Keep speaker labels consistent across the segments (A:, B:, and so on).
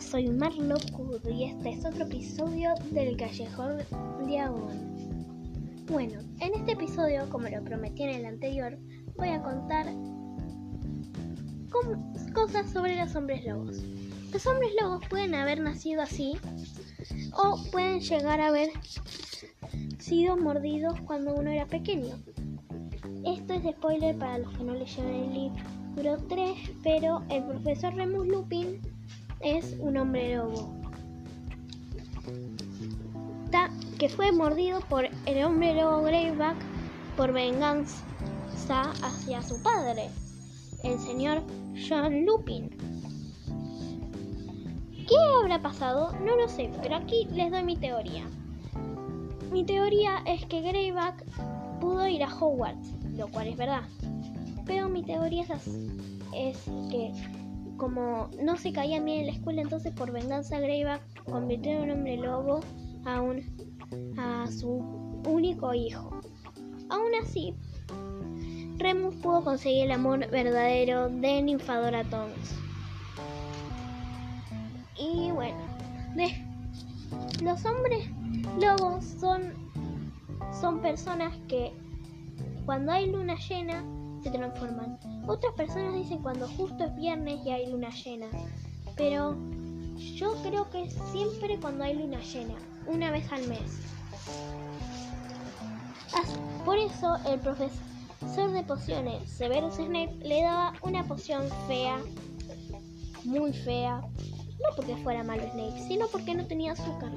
A: soy Marlo Kud y este es otro episodio del Callejón Diagon. Bueno, en este episodio, como lo prometí en el anterior, voy a contar cosas sobre los hombres lobos. Los hombres lobos pueden haber nacido así o pueden llegar a haber sido mordidos cuando uno era pequeño. Esto es spoiler para los que no leyeron el libro 3, pero el profesor Remus Lupin es un hombre lobo. que fue mordido por el hombre lobo Greyback por venganza hacia su padre, el señor John Lupin. ¿Qué habrá pasado? No lo sé, pero aquí les doy mi teoría. Mi teoría es que Greyback pudo ir a Hogwarts, lo cual es verdad. Pero mi teoría es, es que como no se caía bien en la escuela, entonces por venganza Greyback convirtió en un hombre lobo a, un, a su único hijo. Aún así, Remus pudo conseguir el amor verdadero de Ninfadora Tonks. Y bueno, los hombres lobos son, son personas que cuando hay luna llena se transforman. Otras personas dicen cuando justo es viernes y hay luna llena, pero yo creo que siempre cuando hay luna llena, una vez al mes. Por eso el profesor de pociones, Severus Snape, le daba una poción fea, muy fea, no porque fuera malo Snape, sino porque no tenía azúcar.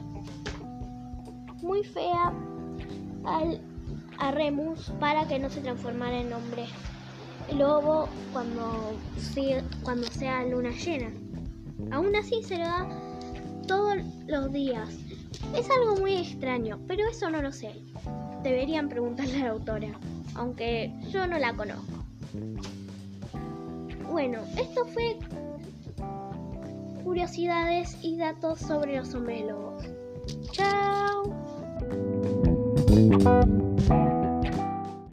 A: Muy fea al, a Remus para que no se transformara en hombre lobo cuando, cuando sea luna llena. Aún así se lo da todos los días. Es algo muy extraño, pero eso no lo sé. Deberían preguntarle a la autora, aunque yo no la conozco. Bueno, esto fue curiosidades y datos sobre los hombres lobos. ¡Chao!